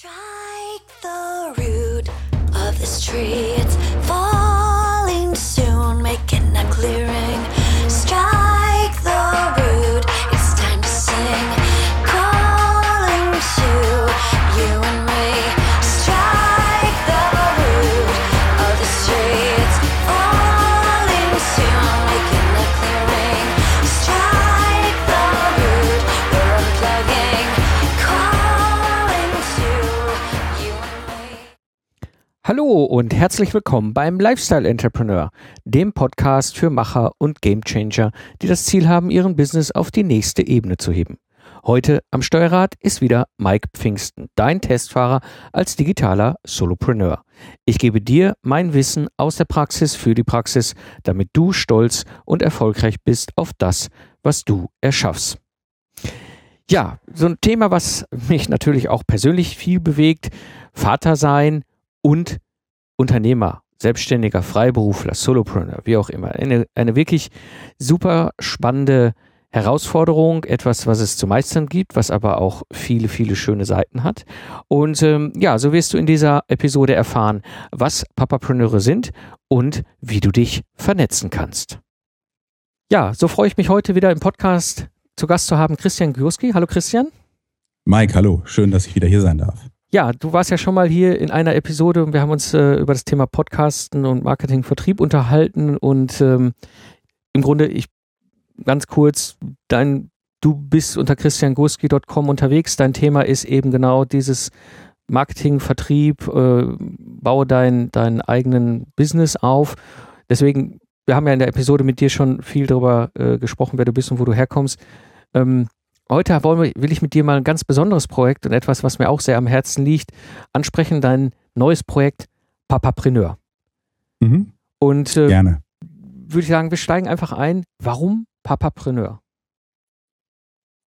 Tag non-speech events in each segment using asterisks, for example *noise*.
Strike the root of this tree. It's Und herzlich willkommen beim Lifestyle Entrepreneur, dem Podcast für Macher und Gamechanger, die das Ziel haben, ihren Business auf die nächste Ebene zu heben. Heute am Steuerrad ist wieder Mike Pfingsten, dein Testfahrer als digitaler Solopreneur. Ich gebe dir mein Wissen aus der Praxis für die Praxis, damit du stolz und erfolgreich bist auf das, was du erschaffst. Ja, so ein Thema, was mich natürlich auch persönlich viel bewegt, Vater sein und Unternehmer, Selbstständiger, Freiberufler, Solopreneur, wie auch immer. Eine, eine wirklich super spannende Herausforderung, etwas, was es zu meistern gibt, was aber auch viele, viele schöne Seiten hat. Und ähm, ja, so wirst du in dieser Episode erfahren, was Papapreneure sind und wie du dich vernetzen kannst. Ja, so freue ich mich heute wieder im Podcast zu Gast zu haben Christian Gurski. Hallo Christian. Mike, hallo, schön, dass ich wieder hier sein darf. Ja, du warst ja schon mal hier in einer Episode und wir haben uns äh, über das Thema Podcasten und Marketing, Vertrieb unterhalten und ähm, im Grunde, ich ganz kurz, dein, du bist unter christiangurski.com unterwegs. Dein Thema ist eben genau dieses Marketing, Vertrieb, äh, baue dein, deinen eigenen Business auf. Deswegen, wir haben ja in der Episode mit dir schon viel darüber äh, gesprochen, wer du bist und wo du herkommst. Ähm, heute wir, will ich mit dir mal ein ganz besonderes Projekt und etwas, was mir auch sehr am Herzen liegt, ansprechen, dein neues Projekt Papapreneur. Mhm. Und äh, Gerne. würde ich sagen, wir steigen einfach ein. Warum Papapreneur?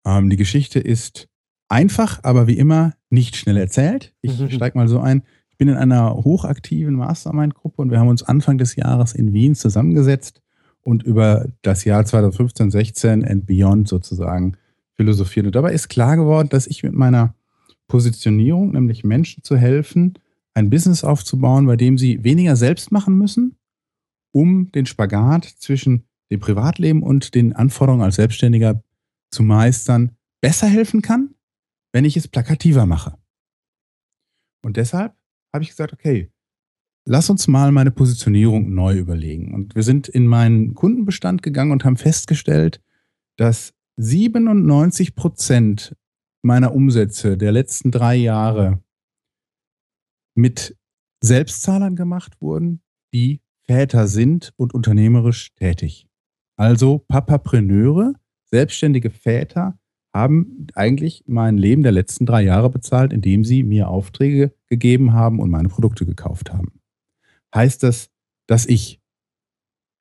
Ähm, die Geschichte ist einfach, aber wie immer nicht schnell erzählt. Ich Mhm. steige mal so ein. Ich bin in einer hochaktiven Mastermind-Gruppe und wir haben uns Anfang des Jahres in Wien zusammengesetzt und über das Jahr 2015, 16 and beyond sozusagen philosophiert. Und dabei ist klar geworden, dass ich mit meiner Positionierung, nämlich Menschen zu helfen, ein Business aufzubauen, bei dem sie weniger selbst machen müssen, um den Spagat zwischen dem Privatleben und den Anforderungen als Selbstständiger zu meistern, besser helfen kann, wenn ich es plakativer mache. Und deshalb habe ich gesagt, okay, lass uns mal meine Positionierung neu überlegen. Und wir sind in meinen Kundenbestand gegangen und haben festgestellt, dass 97 Prozent meiner Umsätze der letzten drei Jahre mit Selbstzahlern gemacht wurden, die Väter sind und unternehmerisch tätig. Also Papapreneure, selbstständige Väter, haben eigentlich mein Leben der letzten drei Jahre bezahlt, indem sie mir Aufträge gegeben haben und meine Produkte gekauft haben. Heißt das, dass ich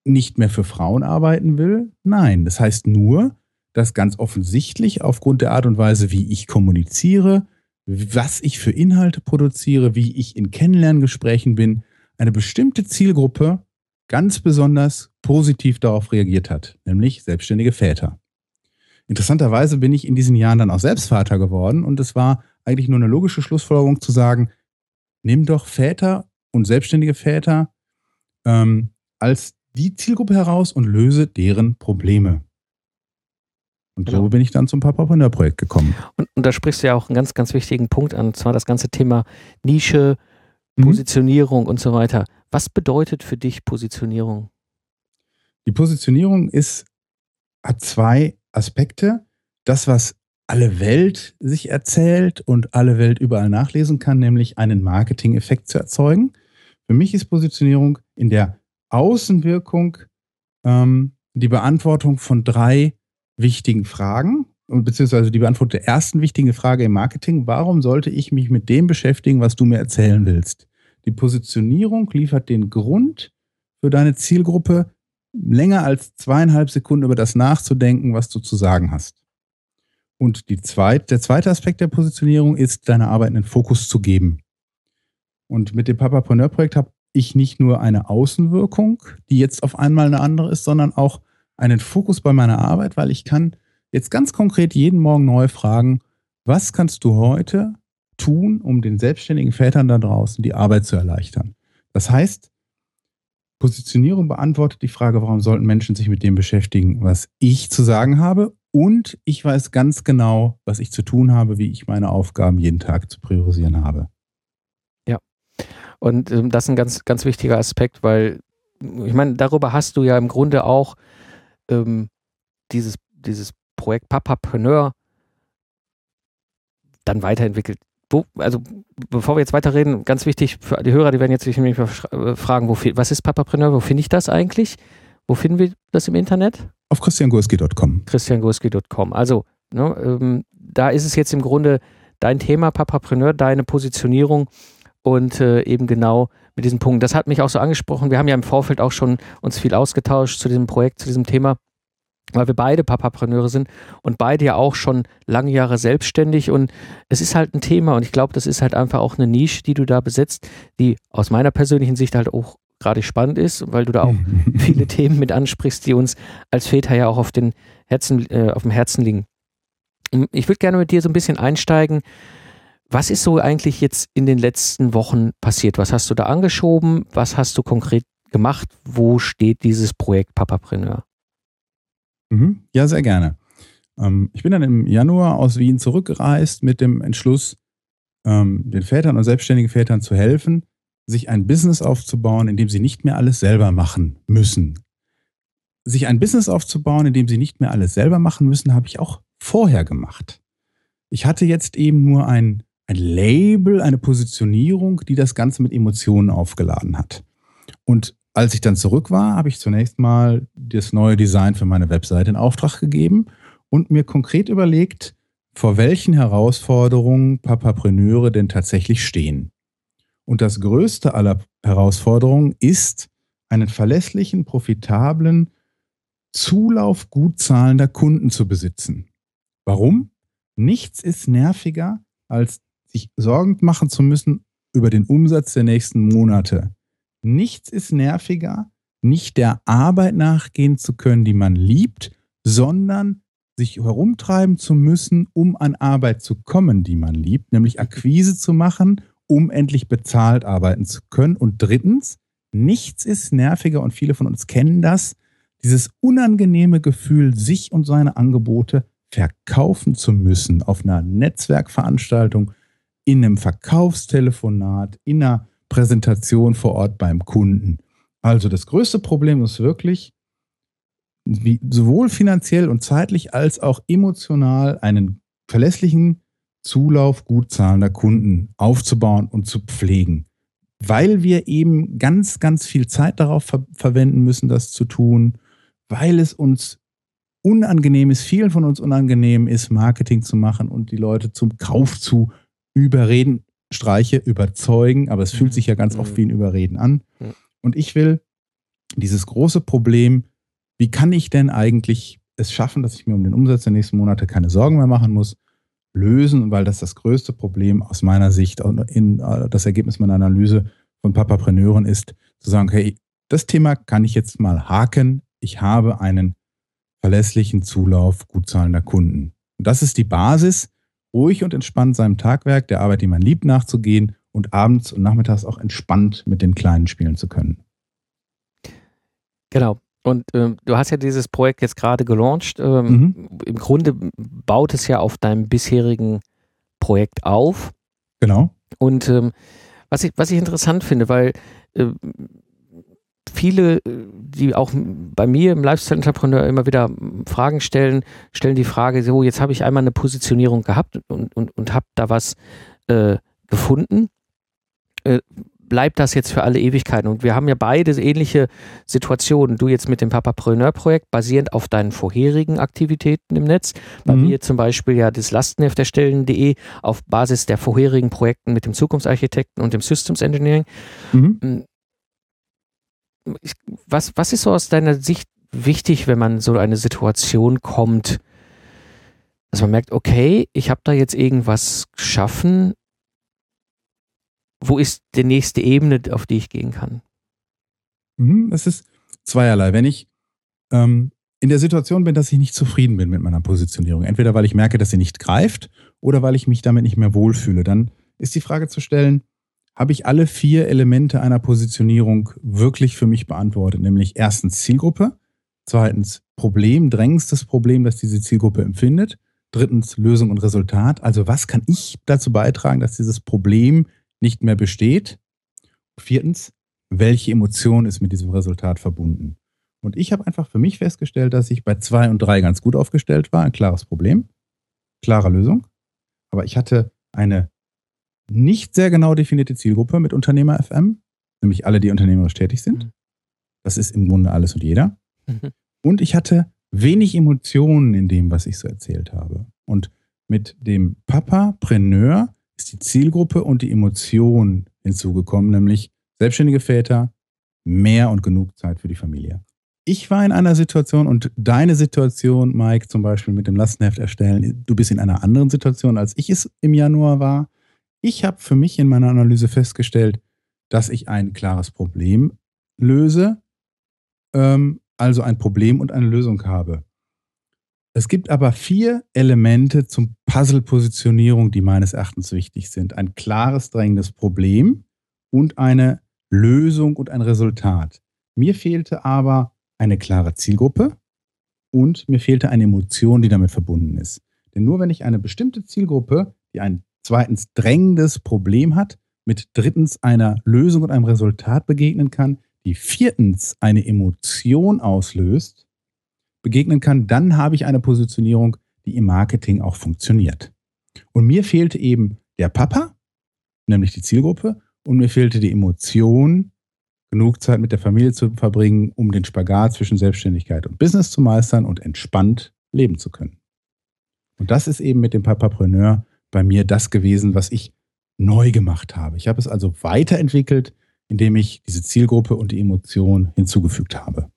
nicht mehr für Frauen arbeiten will? Nein, das heißt nur, dass ganz offensichtlich aufgrund der Art und Weise, wie ich kommuniziere, was ich für Inhalte produziere, wie ich in Kennenlerngesprächen bin, eine bestimmte Zielgruppe ganz besonders positiv darauf reagiert hat, nämlich selbstständige Väter. Interessanterweise bin ich in diesen Jahren dann auch selbst Vater geworden und es war eigentlich nur eine logische Schlussfolgerung zu sagen, nimm doch Väter und selbstständige Väter ähm, als die Zielgruppe heraus und löse deren Probleme. Und Genau. so bin ich dann zum Papapreneur-Projekt gekommen. Und, und da sprichst du ja auch einen ganz, ganz wichtigen Punkt an, und zwar das ganze Thema Nische, Mhm. Positionierung und so weiter. Was bedeutet für dich Positionierung? Die Positionierung ist, hat zwei Aspekte. Das, was alle Welt sich erzählt und alle Welt überall nachlesen kann, nämlich einen Marketing-Effekt zu erzeugen. Für mich ist Positionierung in der Außenwirkung ähm, die Beantwortung von drei wichtigen Fragen, beziehungsweise die Beantwortung der ersten wichtigen Frage im Marketing. Warum sollte ich mich mit dem beschäftigen, was du mir erzählen willst? Die Positionierung liefert den Grund für deine Zielgruppe, länger als zweieinhalb Sekunden über das nachzudenken, was du zu sagen hast. Und die zweit, der zweite Aspekt der Positionierung ist, deiner Arbeit einen Fokus zu geben. Und mit dem Papapreneur-Projekt habe ich nicht nur eine Außenwirkung, die jetzt auf einmal eine andere ist, sondern auch einen Fokus bei meiner Arbeit, weil ich kann jetzt ganz konkret jeden Morgen neu fragen, was kannst du heute tun, um den selbstständigen Vätern da draußen die Arbeit zu erleichtern. Das heißt, Positionierung beantwortet die Frage, warum sollten Menschen sich mit dem beschäftigen, was ich zu sagen habe. Und ich weiß ganz genau, was ich zu tun habe, wie ich meine Aufgaben jeden Tag zu priorisieren habe. Ja. Und ähm, das ist ein ganz, ganz wichtiger Aspekt, weil ich meine, darüber hast du ja im Grunde auch ähm, dieses, dieses Projekt Papapreneur dann weiterentwickelt wo, also bevor wir jetzt weiterreden, ganz wichtig für die Hörer, die werden jetzt sich nämlich äh, fragen, wo, was ist Papapreneur, wo finde ich das eigentlich? Wo finden wir das im Internet? Auf christiangurski.com. christiangurski.com. Also, ne, ähm, da ist es jetzt im Grunde dein Thema, Papapreneur, deine Positionierung und äh, eben genau mit diesem Punkt. Das hat mich auch so angesprochen. Wir haben ja im Vorfeld auch schon uns viel ausgetauscht zu diesem Projekt, zu diesem Thema weil wir beide Papapreneure sind und beide ja auch schon lange Jahre selbstständig und es ist halt ein Thema und ich glaube, das ist halt einfach auch eine Nische, die du da besetzt, die aus meiner persönlichen Sicht halt auch gerade spannend ist, weil du da auch *laughs* viele Themen mit ansprichst, die uns als Väter ja auch auf, den Herzen, äh, auf dem Herzen liegen. Ich würde gerne mit dir so ein bisschen einsteigen. Was ist so eigentlich jetzt in den letzten Wochen passiert? Was hast du da angeschoben? Was hast du konkret gemacht? Wo steht dieses Projekt Papapreneur? Mhm. Ja, sehr gerne. Ähm, ich bin dann im Januar aus Wien zurückgereist mit dem Entschluss, ähm, den Vätern und selbstständigen Vätern zu helfen, sich ein Business aufzubauen, in dem sie nicht mehr alles selber machen müssen. Sich ein Business aufzubauen, in dem sie nicht mehr alles selber machen müssen, habe ich auch vorher gemacht. Ich hatte jetzt eben nur ein, ein Label, eine Positionierung, die das Ganze mit Emotionen aufgeladen hat. Und als ich dann zurück war, habe ich zunächst mal das neue Design für meine Webseite in Auftrag gegeben und mir konkret überlegt, vor welchen Herausforderungen Papapreneure denn tatsächlich stehen. Und das größte aller Herausforderungen ist, einen verlässlichen, profitablen Zulauf gut zahlender Kunden zu besitzen. Warum? Nichts ist nerviger, als sich Sorgen machen zu müssen über den Umsatz der nächsten Monate. Nichts ist nerviger, nicht der Arbeit nachgehen zu können, die man liebt, sondern sich herumtreiben zu müssen, um an Arbeit zu kommen, die man liebt, nämlich Akquise zu machen, um endlich bezahlt arbeiten zu können. Und drittens, nichts ist nerviger und viele von uns kennen das, dieses unangenehme Gefühl, sich und seine Angebote verkaufen zu müssen auf einer Netzwerkveranstaltung, in einem Verkaufstelefonat, in einer Präsentation vor Ort beim Kunden. Also das größte Problem ist wirklich, wie, sowohl finanziell und zeitlich als auch emotional einen verlässlichen Zulauf gut zahlender Kunden aufzubauen und zu pflegen. Weil wir eben ganz, ganz viel Zeit darauf ver verwenden müssen, das zu tun, weil es uns unangenehm ist, vielen von uns unangenehm ist, Marketing zu machen und die Leute zum Kauf zu überreden. Streiche überzeugen, aber es fühlt mhm. sich ja ganz oft mhm. wie ein Überreden an. Und ich will dieses große Problem, wie kann ich denn eigentlich es schaffen, dass ich mir um den Umsatz der nächsten Monate keine Sorgen mehr machen muss, lösen, weil das das größte Problem aus meiner Sicht in äh, das Ergebnis meiner Analyse von Papapreneuren ist, zu sagen, hey, das Thema kann ich jetzt mal haken. Ich habe einen verlässlichen Zulauf gut zahlender Kunden. Und das ist die Basis, ruhig und entspannt seinem Tagwerk, der Arbeit, die man liebt, nachzugehen und abends und nachmittags auch entspannt mit den Kleinen spielen zu können. Genau. Und ähm, du hast ja dieses Projekt jetzt gerade gelauncht. Ähm, mhm. Im Grunde baut es ja auf deinem bisherigen Projekt auf. Genau. Und ähm, was, ich, was ich interessant finde, weil äh, viele, die auch bei mir im Lifestyle-Entrepreneur immer wieder Fragen stellen, stellen die Frage, so, jetzt habe ich einmal eine Positionierung gehabt und, und, und habe da was äh, gefunden. Äh, bleibt das jetzt für alle Ewigkeiten? Und wir haben ja beide ähnliche Situationen. Du jetzt mit dem Papapreneur-Projekt, basierend auf deinen vorherigen Aktivitäten im Netz. Bei mhm. mir zum Beispiel ja das Lastenheft erstellen.de auf Basis der vorherigen Projekten mit dem Zukunftsarchitekten und dem Systems Engineering. Mhm. Ich, was, was ist so aus deiner Sicht wichtig, wenn man so eine Situation kommt, dass man merkt, okay, ich habe da jetzt irgendwas geschaffen, wo ist die nächste Ebene, auf die ich gehen kann? Mhm, es ist zweierlei. Wenn ich ähm, in der Situation bin, dass ich nicht zufrieden bin mit meiner Positionierung, entweder weil ich merke, dass sie nicht greift oder weil ich mich damit nicht mehr wohlfühle, dann ist die Frage zu stellen, habe ich alle vier Elemente einer Positionierung wirklich für mich beantwortet, nämlich erstens Zielgruppe, zweitens Problem, drängendstes Problem, das diese Zielgruppe empfindet, drittens Lösung und Resultat, also was kann ich dazu beitragen, dass dieses Problem nicht mehr besteht, viertens, welche Emotion ist mit diesem Resultat verbunden. Und ich habe einfach für mich festgestellt, dass ich bei zwei und drei ganz gut aufgestellt war, ein klares Problem, klare Lösung, aber ich hatte eine nicht sehr genau definierte Zielgruppe mit Unternehmer FM, nämlich alle, die unternehmerisch tätig sind. Mhm. Das ist im Grunde alles und jeder. Mhm. Und ich hatte wenig Emotionen in dem, was ich so erzählt habe. Und mit dem Papa-Preneur ist die Zielgruppe und die Emotion hinzugekommen, nämlich selbstständige Väter, mehr und genug Zeit für die Familie. Ich war in einer Situation und deine Situation, Mike, zum Beispiel mit dem Lastenheft erstellen, du bist in einer anderen Situation, als ich es im Januar war. Ich habe für mich in meiner Analyse festgestellt, dass ich ein klares Problem löse, ähm, also ein Problem und eine Lösung habe. Es gibt aber vier Elemente zum Puzzle-Positionierung, die meines Erachtens wichtig sind. Ein klares, drängendes Problem und eine Lösung und ein Resultat. Mir fehlte aber eine klare Zielgruppe und mir fehlte eine Emotion, die damit verbunden ist. Denn nur wenn ich eine bestimmte Zielgruppe, die ein zweitens drängendes Problem hat, mit drittens einer Lösung und einem Resultat begegnen kann, die viertens eine Emotion auslöst, begegnen kann, dann habe ich eine Positionierung, die im Marketing auch funktioniert. Und mir fehlte eben der Papa, nämlich die Zielgruppe, und mir fehlte die Emotion, genug Zeit mit der Familie zu verbringen, um den Spagat zwischen Selbstständigkeit und Business zu meistern und entspannt leben zu können. Und das ist eben mit dem Papapreneur bei mir das gewesen, was ich neu gemacht habe. Ich habe es also weiterentwickelt, indem ich diese Zielgruppe und die Emotion hinzugefügt habe.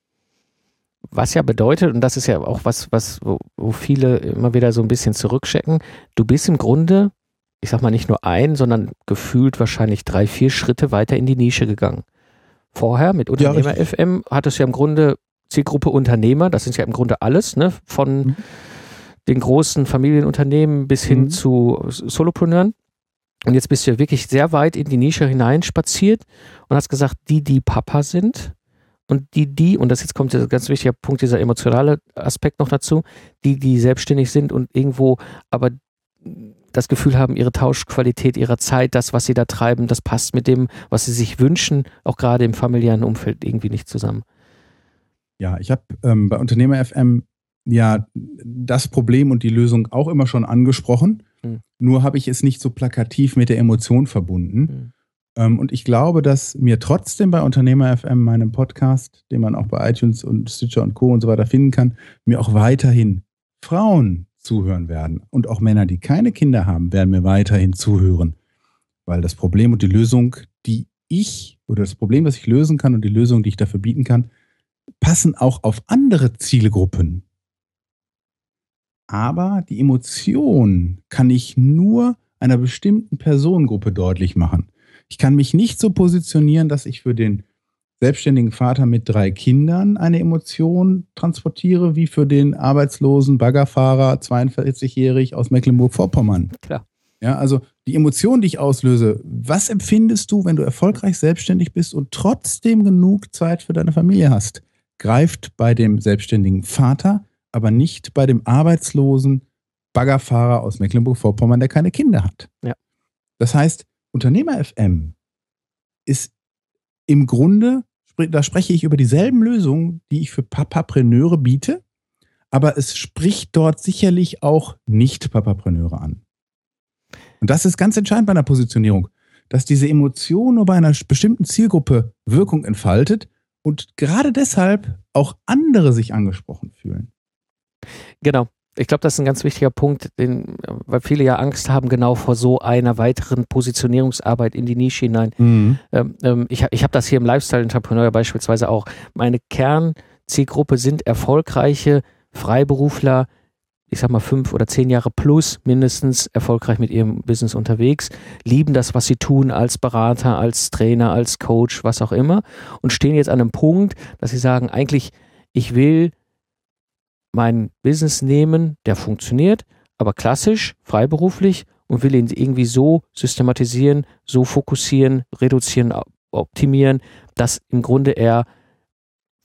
Was ja bedeutet, und das ist ja auch was, was, wo, viele immer wieder so ein bisschen zurückchecken, du bist im Grunde, ich sag mal nicht nur ein, sondern gefühlt wahrscheinlich drei, vier Schritte weiter in die Nische gegangen. Vorher mit Unternehmer ja, FM hattest du ja im Grunde Zielgruppe Unternehmer, das ist ja im Grunde alles, ne? Von mhm den großen Familienunternehmen bis hin mhm. zu Solopreneuren. Und jetzt bist du ja wirklich sehr weit in die Nische hineinspaziert und hast gesagt, die, die Papa sind und die, die, und das jetzt kommt der ganz wichtige Punkt, dieser emotionale Aspekt noch dazu, die, die selbstständig sind und irgendwo aber das Gefühl haben, ihre Tauschqualität ihrer Zeit, das, was sie da treiben, das passt mit dem, was sie sich wünschen, auch gerade im familiären Umfeld irgendwie nicht zusammen. Ja, ich habe ähm, bei Unternehmer FM ja das Problem und die Lösung auch immer schon angesprochen. Mhm. Nur habe ich es nicht so plakativ mit der Emotion verbunden. Mhm. Ähm, und ich glaube, dass mir trotzdem bei Unternehmer FM, meinem Podcast, den man auch bei iTunes und Stitcher und Co. und so weiter finden kann, mir auch weiterhin Frauen zuhören werden. Und auch Männer, die keine Kinder haben, werden mir weiterhin zuhören. Weil das Problem und die Lösung, die ich oder das Problem, das ich lösen kann und die Lösung, die ich dafür bieten kann, passen auch auf andere Zielgruppen aber die Emotion kann ich nur einer bestimmten Personengruppe deutlich machen. Ich kann mich nicht so positionieren, dass ich für den selbstständigen Vater mit drei Kindern eine Emotion transportiere, wie für den arbeitslosen Baggerfahrer, 42-jährig aus Mecklenburg-Vorpommern. Klar. Ja, also die Emotion, die ich auslöse, was empfindest du, wenn du erfolgreich selbstständig bist und trotzdem genug Zeit für deine Familie hast? Greift bei dem selbstständigen Vater aber nicht bei dem arbeitslosen Baggerfahrer aus Mecklenburg-Vorpommern, der keine Kinder hat. Ja. Das heißt, Unternehmer FM ist im Grunde, da spreche ich über dieselben Lösungen, die ich für Papapreneure biete, aber es spricht dort sicherlich auch nicht Papapreneure an. Und das ist ganz entscheidend bei einer Positionierung, dass diese Emotion nur bei einer bestimmten Zielgruppe Wirkung entfaltet und gerade deshalb auch andere sich angesprochen fühlen. Genau. Ich glaube, das ist ein ganz wichtiger Punkt, den, weil viele ja Angst haben, genau vor so einer weiteren Positionierungsarbeit in die Nische hinein. Mhm. Ähm, ähm, ich ich habe das hier im Lifestyle-Entrepreneur beispielsweise auch. Meine Kernzielgruppe sind erfolgreiche Freiberufler, ich sag mal fünf oder zehn Jahre plus mindestens erfolgreich mit ihrem Business unterwegs, lieben das, was sie tun als Berater, als Trainer, als Coach, was auch immer und stehen jetzt an einem Punkt, dass sie sagen, eigentlich, ich will meinen Business nehmen, der funktioniert, aber klassisch, freiberuflich und will ihn irgendwie so systematisieren, so fokussieren, reduzieren, optimieren, dass im Grunde er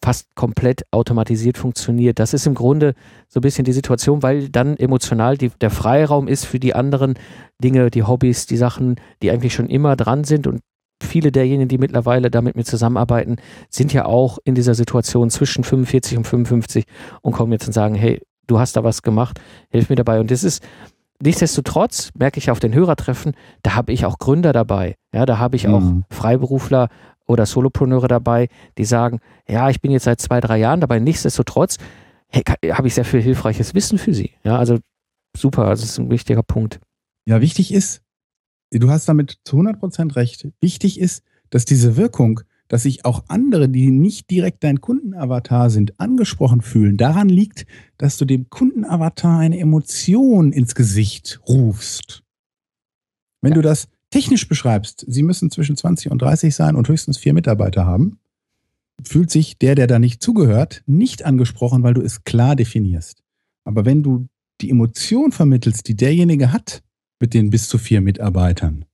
fast komplett automatisiert funktioniert. Das ist im Grunde so ein bisschen die Situation, weil dann emotional die, der Freiraum ist für die anderen Dinge, die Hobbys, die Sachen, die eigentlich schon immer dran sind und viele derjenigen, die mittlerweile damit mit zusammenarbeiten, sind ja auch in dieser Situation zwischen 45 und 55 und kommen jetzt und sagen, hey, du hast da was gemacht, hilf mir dabei. Und das ist nichtsdestotrotz, merke ich auf den Hörertreffen, da habe ich auch Gründer dabei. Ja, da habe ich auch mhm. Freiberufler oder Solopreneure dabei, die sagen, ja, ich bin jetzt seit zwei, drei Jahren dabei. Nichtsdestotrotz hey, habe ich sehr viel hilfreiches Wissen für sie. Ja, also super, also das ist ein wichtiger Punkt. Ja, wichtig ist, du hast damit zu 100% recht. Wichtig ist, dass diese Wirkung, dass sich auch andere, die nicht direkt dein Kundenavatar sind, angesprochen fühlen, daran liegt, dass du dem Kundenavatar eine Emotion ins Gesicht rufst. Wenn ja. du das technisch beschreibst, sie müssen zwischen 20 und 30 sein und höchstens vier Mitarbeiter haben, fühlt sich der, der da nicht zugehört, nicht angesprochen, weil du es klar definierst. Aber wenn du die Emotion vermittelst, die derjenige hat, mit den bis zu vier Mitarbeitern.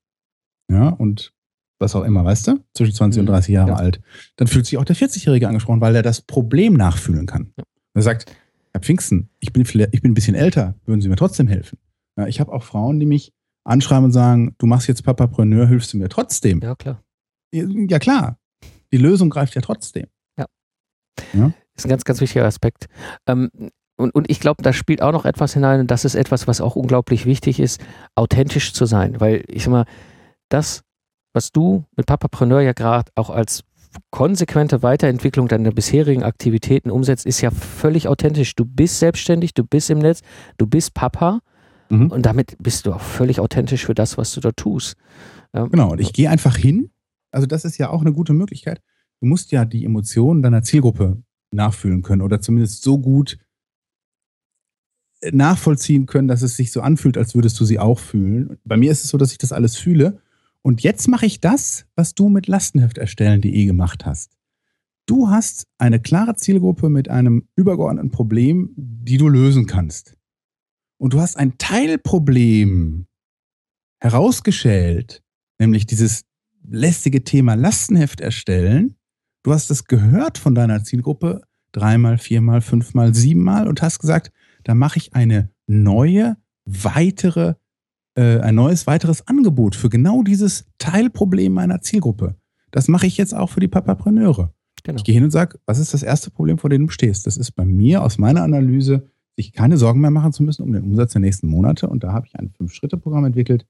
Ja, und was auch immer, weißt du, zwischen 20 und 30 mhm. Jahre ja. alt, dann fühlt sich auch der 40-Jährige angesprochen, weil er das Problem nachfühlen kann. Ja. Er sagt, Herr Pfingsten, ich bin, ich bin ein bisschen älter, würden Sie mir trotzdem helfen? Ja, ich habe auch Frauen, die mich anschreiben und sagen, du machst jetzt Papapreneur, hilfst du mir trotzdem? Ja, klar. Ja, klar. Die Lösung greift ja trotzdem. Ja. ja? Das ist ein ganz, ganz wichtiger Aspekt. Ähm, und, und ich glaube, da spielt auch noch etwas hinein, und das ist etwas, was auch unglaublich wichtig ist, authentisch zu sein. Weil ich sag mal, das, was du mit Papapreneur ja gerade auch als konsequente Weiterentwicklung deiner bisherigen Aktivitäten umsetzt, ist ja völlig authentisch. Du bist selbstständig, du bist im Netz, du bist Papa mhm. und damit bist du auch völlig authentisch für das, was du da tust. Ja. Genau, und ich gehe einfach hin. Also das ist ja auch eine gute Möglichkeit. Du musst ja die Emotionen deiner Zielgruppe nachfühlen können oder zumindest so gut nachvollziehen können, dass es sich so anfühlt, als würdest du sie auch fühlen. Bei mir ist es so, dass ich das alles fühle. Und jetzt mache ich das, was du mit Lastenhefterstellen.de gemacht hast. Du hast eine klare Zielgruppe mit einem übergeordneten Problem, die du lösen kannst. Und du hast ein Teilproblem herausgeschält, nämlich dieses lästige Thema Lastenheft erstellen. Du hast es gehört von deiner Zielgruppe dreimal, viermal, fünfmal, siebenmal und hast gesagt, da mache ich eine neue, weitere, äh, ein neues, weiteres Angebot für genau dieses Teilproblem meiner Zielgruppe. Das mache ich jetzt auch für die Papapreneure. Genau. Ich gehe hin und sage, was ist das erste Problem, vor dem du stehst? Das ist bei mir aus meiner Analyse, sich keine Sorgen mehr machen zu müssen um den Umsatz der nächsten Monate. Und da habe ich ein Fünf-Schritte-Programm entwickelt,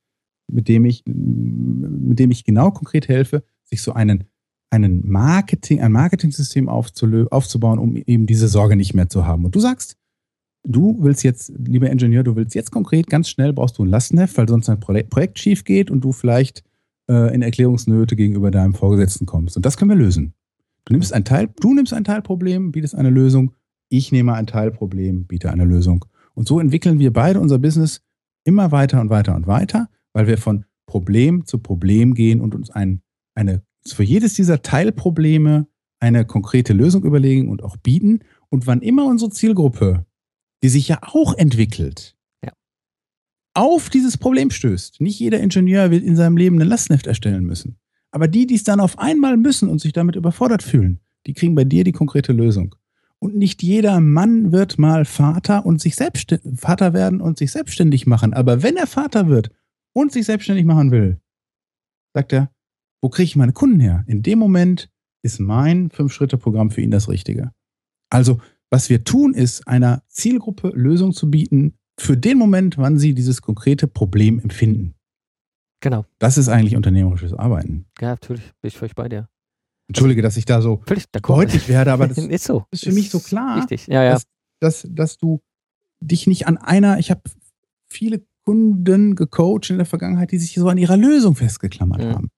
mit dem ich, mit dem ich genau konkret helfe, sich so einen, einen Marketing, ein Marketing-System aufzubauen, um eben diese Sorge nicht mehr zu haben. Und du sagst, du willst jetzt, lieber Ingenieur, du willst jetzt konkret ganz schnell brauchst du ein Lastenheft, weil sonst ein Projekt schief geht und du vielleicht äh, in Erklärungsnöte gegenüber deinem Vorgesetzten kommst. Und das können wir lösen. Du nimmst ein Teil, du nimmst ein Teilproblem, bietest eine Lösung. Ich nehme ein Teilproblem, biete eine Lösung. Und so entwickeln wir beide unser Business immer weiter und weiter und weiter, weil wir von Problem zu Problem gehen und uns ein, eine, für jedes dieser Teilprobleme eine konkrete Lösung überlegen und auch bieten. Und wann immer unsere Zielgruppe die sich ja auch entwickelt, ja. auf dieses Problem stößt. Nicht jeder Ingenieur wird in seinem Leben ein Lastneft erstellen müssen. Aber die, die es dann auf einmal müssen und sich damit überfordert fühlen, die kriegen bei dir die konkrete Lösung. Und nicht jeder Mann wird mal Vater und sich selbstständig, Vater werden und sich selbstständig machen. Aber wenn er Vater wird und sich selbstständig machen will, sagt er, wo kriege ich meine Kunden her? In dem Moment ist mein Fünf-Schritte-Programm für ihn das Richtige. Also was wir tun, ist, einer Zielgruppe Lösung zu bieten für den Moment, wann sie dieses konkrete Problem empfinden. Genau. Das ist eigentlich unternehmerisches Arbeiten. Ja, natürlich, bin ich völlig bei dir. Entschuldige, dass ich da so deutlich werde, aber das *laughs* ist, so. ist für mich so klar, Richtig. Ja, ja. Dass, dass, dass du dich nicht an einer, ich habe viele Kunden gecoacht in der Vergangenheit, die sich so an ihrer Lösung festgeklammert mhm. haben.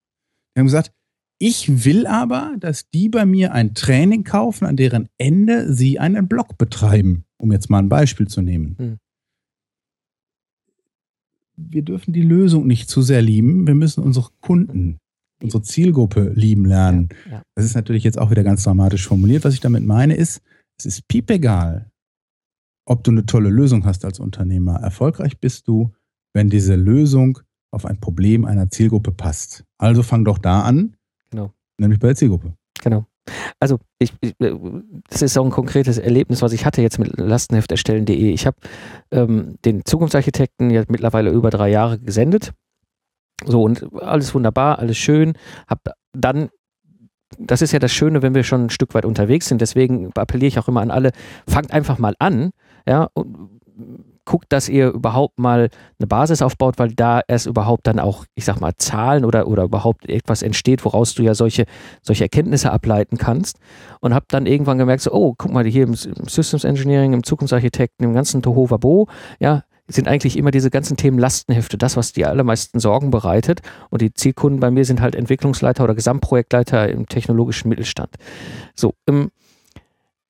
Die haben gesagt, ich will aber, dass die bei mir ein Training kaufen, an deren Ende sie einen Blog betreiben, um jetzt mal ein Beispiel zu nehmen. Hm. Wir dürfen die Lösung nicht zu sehr lieben. Wir müssen unsere Kunden, unsere Zielgruppe lieben lernen. Ja, ja. Das ist natürlich jetzt auch wieder ganz dramatisch formuliert. Was ich damit meine ist, es ist piepegal, ob du eine tolle Lösung hast als Unternehmer. Erfolgreich bist du, wenn diese Lösung auf ein Problem einer Zielgruppe passt. Also fang doch da an, Genau. nämlich bei der Zielgruppe. Genau. Also ich, ich, äh, das ist auch ein konkretes Erlebnis, was ich hatte jetzt mit Lastenhefterstellen.de. Ich habe ähm, den Zukunftsarchitekten jetzt mittlerweile über drei Jahre gesendet. So und alles wunderbar, alles schön. Hab dann, das ist ja das Schöne, wenn wir schon ein Stück weit unterwegs sind. Deswegen appelliere ich auch immer an alle, fangt einfach mal an, ja, und guckt, dass ihr überhaupt mal eine Basis aufbaut, weil da erst überhaupt dann auch, ich sag mal, Zahlen oder, oder überhaupt etwas entsteht, woraus du ja solche, solche Erkenntnisse ableiten kannst. Und hab dann irgendwann gemerkt, so, oh, guck mal, hier im Systems Engineering, im Zukunftsarchitekten, im ganzen Tohuwabo, ja, sind eigentlich immer diese ganzen Themen Lastenhefte, das, was die allermeisten Sorgen bereitet. Und die Zielkunden bei mir sind halt Entwicklungsleiter oder Gesamtprojektleiter im technologischen Mittelstand. So, im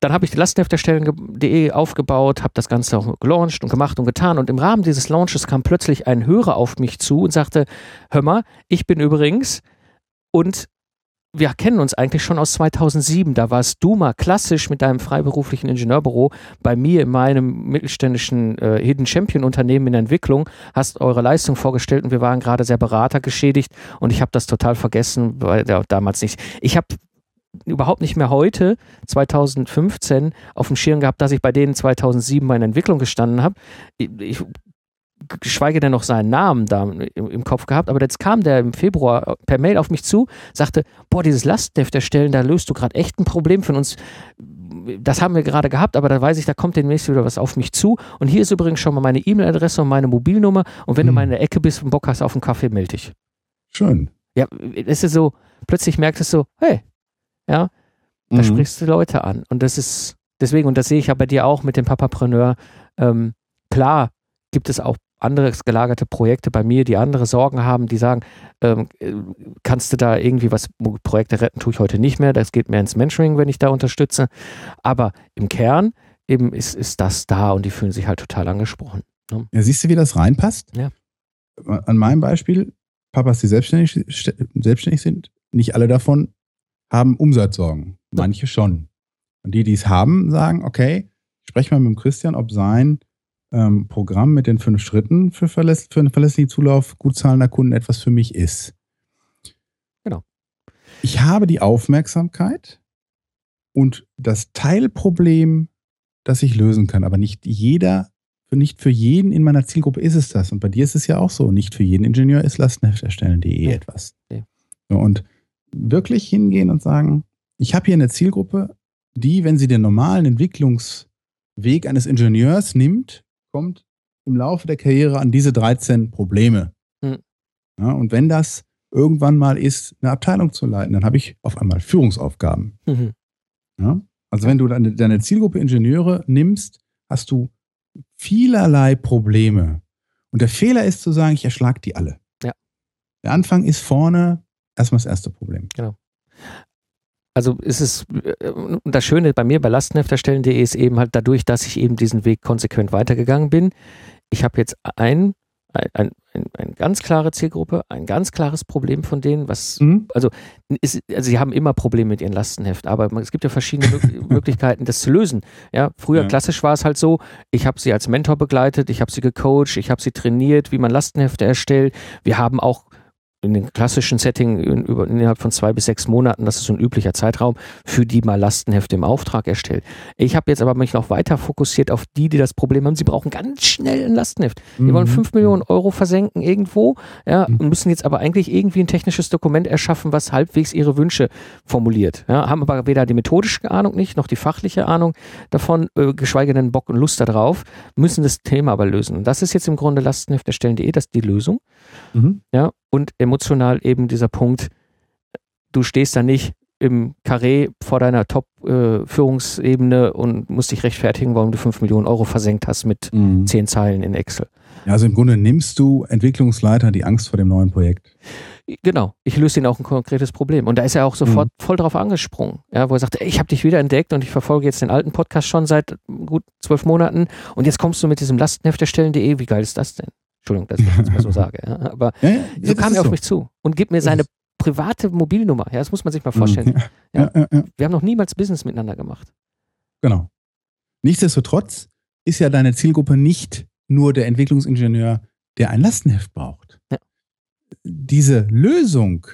dann habe ich die Lastenhefterstellen.de aufgebaut, habe das Ganze auch gelauncht und gemacht und getan. Und im Rahmen dieses Launches kam plötzlich ein Hörer auf mich zu und sagte: Hör mal, ich bin übrigens und wir kennen uns eigentlich schon aus 2007. Da warst du mal klassisch mit deinem freiberuflichen Ingenieurbüro bei mir in meinem mittelständischen äh, Hidden Champion Unternehmen in Entwicklung, hast eure Leistung vorgestellt und wir waren gerade sehr beratergeschädigt und ich habe das total vergessen, weil ja, damals nicht. Ich habe überhaupt nicht mehr heute, 2015, auf dem Schirm gehabt, dass ich bei denen 2007 meine Entwicklung gestanden habe. Ich, geschweige denn noch seinen Namen da im, im, Kopf gehabt, aber jetzt kam der im Februar per Mail auf mich zu, sagte, boah, dieses Lastenheft erstellen, da löst du gerade echt ein Problem für uns. Das haben wir gerade gehabt, aber da weiß ich, da kommt demnächst wieder was auf mich zu. Und hier ist übrigens schon mal meine E-Mail-Adresse und meine Mobilnummer. Und wenn hm. du mal in der Ecke bist und Bock hast auf einen Kaffee, melde dich. Schön. Ja, es ist so, plötzlich merkst du so, hey, ja, da mhm. sprichst du Leute an. Und das ist deswegen, und das sehe ich ja bei dir auch mit dem Papapreneur, ähm, klar gibt es auch andere gelagerte Projekte bei mir, die andere Sorgen haben, die sagen, ähm, kannst du da irgendwie was, Projekte retten tue ich heute nicht mehr, das geht mehr ins Mentoring, wenn ich da unterstütze. Aber im Kern eben ist, ist das da und die fühlen sich halt total angesprochen. Ne? Ja, siehst du, wie das reinpasst? Ja. An meinem Beispiel, Papas, die selbstständig, selbstständig sind, nicht alle davon haben Umsatzsorgen. Manche schon. Und die, die es haben, sagen, okay, sprech mal mit dem Christian, ob sein ähm, Programm mit den fünf Schritten für, verläss für einen verlässlichen Zulauf gut zahlender Kunden etwas für mich ist. Genau. Ich habe die Aufmerksamkeit und das Teilproblem, das ich lösen kann, aber nicht jeder, nicht für jeden in meiner Zielgruppe ist es das. Und bei dir ist es ja auch so. Nicht für jeden Ingenieur ist lastenhefterstellen.de ja. etwas. Ja. und wirklich hingehen und sagen, ich habe hier eine Zielgruppe, die, wenn sie den normalen Entwicklungsweg eines Ingenieurs nimmt, kommt im Laufe der Karriere an diese 13 Probleme. Mhm. Ja, und wenn das irgendwann mal ist, eine Abteilung zu leiten, dann habe ich auf einmal Führungsaufgaben. Mhm. Ja? Also wenn du deine, deine Zielgruppe Ingenieure nimmst, hast du vielerlei Probleme. Und der Fehler ist zu sagen, ich erschlag die alle. Ja. Der Anfang ist vorne, erstmal das erste Problem. Genau. Also ist es, äh, das Schöne bei mir bei Lastenhefterstellen.de ist eben halt dadurch, dass ich eben diesen Weg konsequent weitergegangen bin. Ich habe jetzt ein, ein, ein, eine ganz klare Zielgruppe, ein ganz klares Problem von denen, was, mhm. also, ist, also sie haben immer Probleme mit ihren Lastenheften, aber es gibt ja verschiedene *laughs* Möglichkeiten, das zu lösen. Ja, früher ja. klassisch war es halt so, ich habe sie als Mentor begleitet, ich habe sie gecoacht, ich habe sie trainiert, wie man Lastenhefte erstellt. Wir haben auch in dem klassischen Setting in, über, innerhalb von zwei bis sechs Monaten, das ist so ein üblicher Zeitraum, für die mal Lastenhefte im Auftrag erstellt. Ich habe jetzt aber mich noch weiter fokussiert auf die, die das Problem haben, sie brauchen ganz schnell ein Lastenheft. Die mhm. wollen fünf Millionen Euro versenken irgendwo, ja, mhm. und müssen jetzt aber eigentlich irgendwie ein technisches Dokument erschaffen, was halbwegs ihre Wünsche formuliert. Ja, haben aber weder die methodische Ahnung nicht, noch die fachliche Ahnung davon, äh, geschweige denn Bock und Lust darauf, müssen das Thema aber lösen. Und das ist jetzt im Grunde Lastenheft erstellen.de, das ist die Lösung. Mhm. Ja, und emotional eben dieser Punkt, du stehst da nicht im Karree vor deiner Top-Führungsebene äh, und musst dich rechtfertigen, warum du 5 Millionen Euro versenkt hast mit mhm. 10 Zeilen in Excel. Ja, also im Grunde nimmst du Entwicklungsleiter die Angst vor dem neuen Projekt. Genau, ich löse ihnen auch ein konkretes Problem. Und da ist er auch sofort mhm. voll drauf angesprungen, ja, wo er sagt, ey, ich habe dich wieder entdeckt und ich verfolge jetzt den alten Podcast schon seit gut zwölf Monaten und jetzt kommst du mit diesem Lastenhefterstellen.de, wie geil ist das denn? Entschuldigung, dass ich das mal so *laughs* sage. Ja. Aber ja, ja, so kam er auf so. mich zu und gibt mir seine private Mobilnummer. Ja, das muss man sich mal vorstellen. Ja, Wir haben noch niemals Business miteinander gemacht. Genau. Nichtsdestotrotz ist ja deine Zielgruppe nicht nur der Entwicklungsingenieur, der ein Lastenheft braucht. Diese Lösung,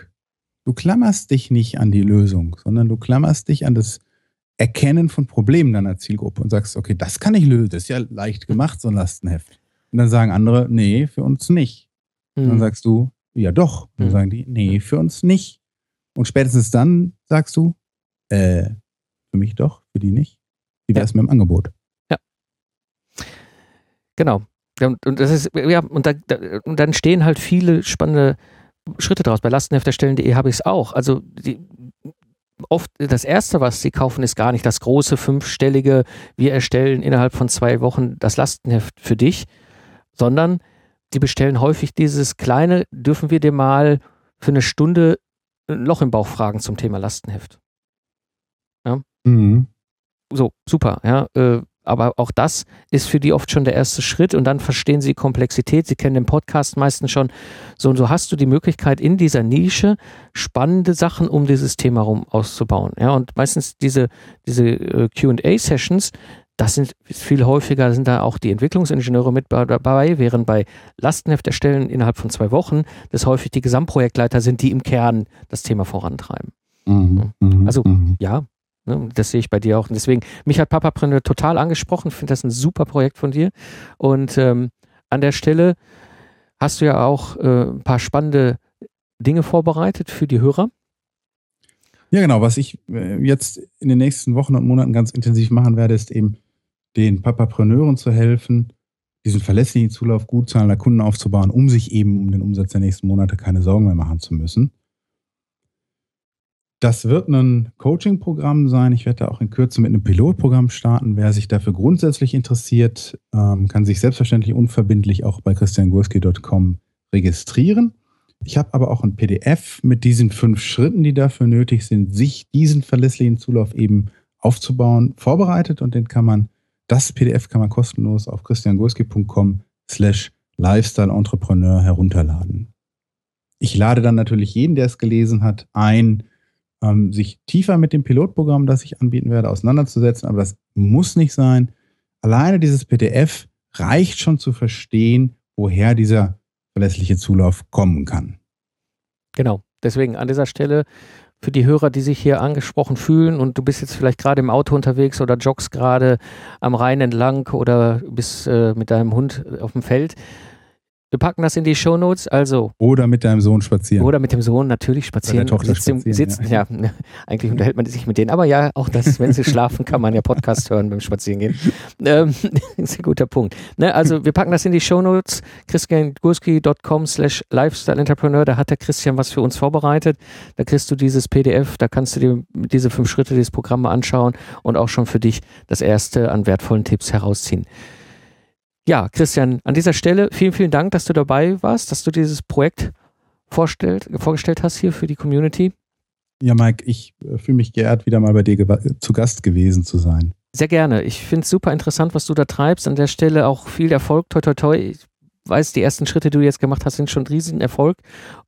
du klammerst dich nicht an die Lösung, sondern du klammerst dich an das Erkennen von Problemen deiner Zielgruppe und sagst, okay, das kann ich lösen, das ist ja leicht gemacht, so ein Lastenheft. Und dann sagen andere, nee, für uns nicht. Und dann Hm. sagst du, ja doch. Dann Mhm. sagen die, nee, für uns nicht. Und spätestens dann sagst du, äh, für mich doch, für die nicht. Wie wär's mit dem Angebot? Genau. Ja, Und, und das ist, ja, und, da, und dann stehen halt viele spannende Schritte draus. Bei lastenhefterstellen.de habe ich es auch. Also die, oft das erste, was sie kaufen, ist gar nicht das große fünfstellige, wir erstellen innerhalb von zwei Wochen das Lastenheft für dich, sondern die bestellen häufig dieses kleine, dürfen wir dir mal für eine Stunde ein Loch im Bauch fragen zum Thema Lastenheft. Mhm. so, super, ja. Äh, aber auch das ist für die oft schon der erste Schritt und dann verstehen sie die Komplexität. Sie kennen den Podcast meistens schon. So und so hast du die Möglichkeit, in dieser Nische spannende Sachen um dieses Thema herum auszubauen. Ja, und meistens diese, diese äh, QA-Sessions, das sind viel häufiger, sind da auch die Entwicklungsingenieure mit dabei, während bei Lastenheft erstellen innerhalb von zwei Wochen das häufig die Gesamtprojektleiter sind, die im Kern das Thema vorantreiben. Mhm. Mhm. Also, Mhm. Ja, ne, das sehe ich bei dir auch. Und deswegen, mich hat Papapreneur total angesprochen. Ich finde das ein super Projekt von dir. Und ähm, an der Stelle hast du ja auch äh, ein paar spannende Dinge vorbereitet für die Hörer. Ja, genau. Was ich äh, jetzt in den nächsten Wochen und Monaten ganz intensiv machen werde, ist eben den Papapreneuren zu helfen, diesen verlässlichen Zulauf gut zahlender Kunden aufzubauen, um sich eben um den Umsatz der nächsten Monate keine Sorgen mehr machen zu müssen. Das wird ein Coaching-Programm sein. Ich werde da auch in Kürze mit einem Pilotprogramm starten. Wer sich dafür grundsätzlich interessiert, ähm, kann sich selbstverständlich unverbindlich auch bei christiangurski.com registrieren. Ich habe aber auch ein PDF mit diesen fünf Schritten, die dafür nötig sind, sich diesen verlässlichen Zulauf eben aufzubauen, vorbereitet und den kann man, das PDF kann man kostenlos auf christiangurski.com slash Lifestyle Entrepreneur herunterladen. Ich lade dann natürlich jeden, der es gelesen hat, ein, ähm, sich tiefer mit dem Pilotprogramm, das ich anbieten werde, auseinanderzusetzen, aber das muss nicht sein. Alleine dieses PDF reicht schon zu verstehen, woher dieser verlässliche Zulauf kommen kann. Genau. Deswegen an dieser Stelle für die Hörer, die sich hier angesprochen fühlen und du bist jetzt vielleicht gerade im Auto unterwegs oder joggst gerade am Rhein entlang oder bist äh, mit deinem Hund auf dem Feld. Wir packen das in die Shownotes, also Oder mit deinem Sohn spazieren. Oder mit dem Sohn natürlich spazieren. Tochter sitzt im, spazieren, sitzen, ja. *laughs* Eigentlich unterhält man sich mit denen. Aber ja, auch das, wenn sie schlafen, kann man ja Podcast hören beim Spazierengehen. *laughs* Ähm, *laughs* ist ein guter Punkt. Ne, also wir packen das in die Shownotes. christiangurski.com slash Lifestyle Entrepreneur. Da hat der Christian was für uns vorbereitet. Da kriegst du dieses PDF. Da kannst du dir diese fünf Schritte, dieses Programm anschauen und auch schon für dich das erste an wertvollen Tipps herausziehen. Ja, Christian, an dieser Stelle vielen, vielen Dank, dass du dabei warst, dass du dieses Projekt vorstellt, vorgestellt hast hier für die Community. Ja, Mike, ich äh, fühle mich geehrt, wieder mal bei dir zu Gast gewesen zu sein. Sehr gerne. Ich finde es super interessant, was du da treibst. An der Stelle auch viel Erfolg. Toi, toi, toi. Ich weiß, die ersten Schritte, die du jetzt gemacht hast, sind schon ein Riesenerfolg.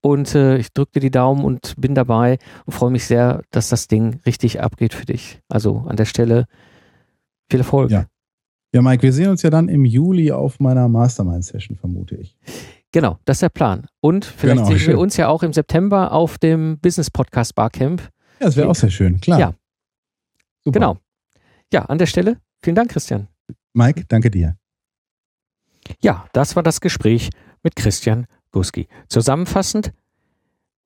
Und äh, ich drücke dir die Daumen und bin dabei und freue mich sehr, dass das Ding richtig abgeht für dich. Also an der Stelle viel Erfolg. Ja. Ja, Mike, wir sehen uns ja dann im Juli auf meiner Mastermind-Session, vermute ich. Genau, das ist der Plan. Und vielleicht Genau, sehen schön. wir uns ja auch im September auf dem Business Podcast Barcamp. Ja, das wäre auch sehr schön, klar. Ja. Super. Genau. Ja, an der Stelle vielen Dank, Christian. Mike, danke dir. Ja, das war das Gespräch mit Christian Guski. Zusammenfassend,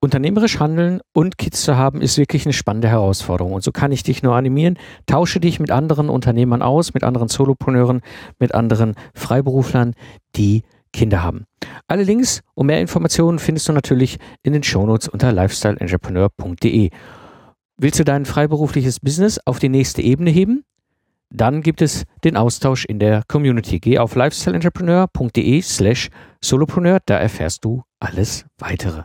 unternehmerisch handeln und Kids zu haben, ist wirklich eine spannende Herausforderung. Und so kann ich dich nur animieren. Tausche dich mit anderen Unternehmern aus, mit anderen Solopreneuren, mit anderen Freiberuflern, die Kinder haben. Alle Links und mehr Informationen findest du natürlich in den Shownotes unter lifestyleentrepreneur.de. Willst du dein freiberufliches Business auf die nächste Ebene heben? Dann gibt es den Austausch in der Community. Geh auf lifestyleentrepreneur.de slash solopreneur, da erfährst du alles weitere.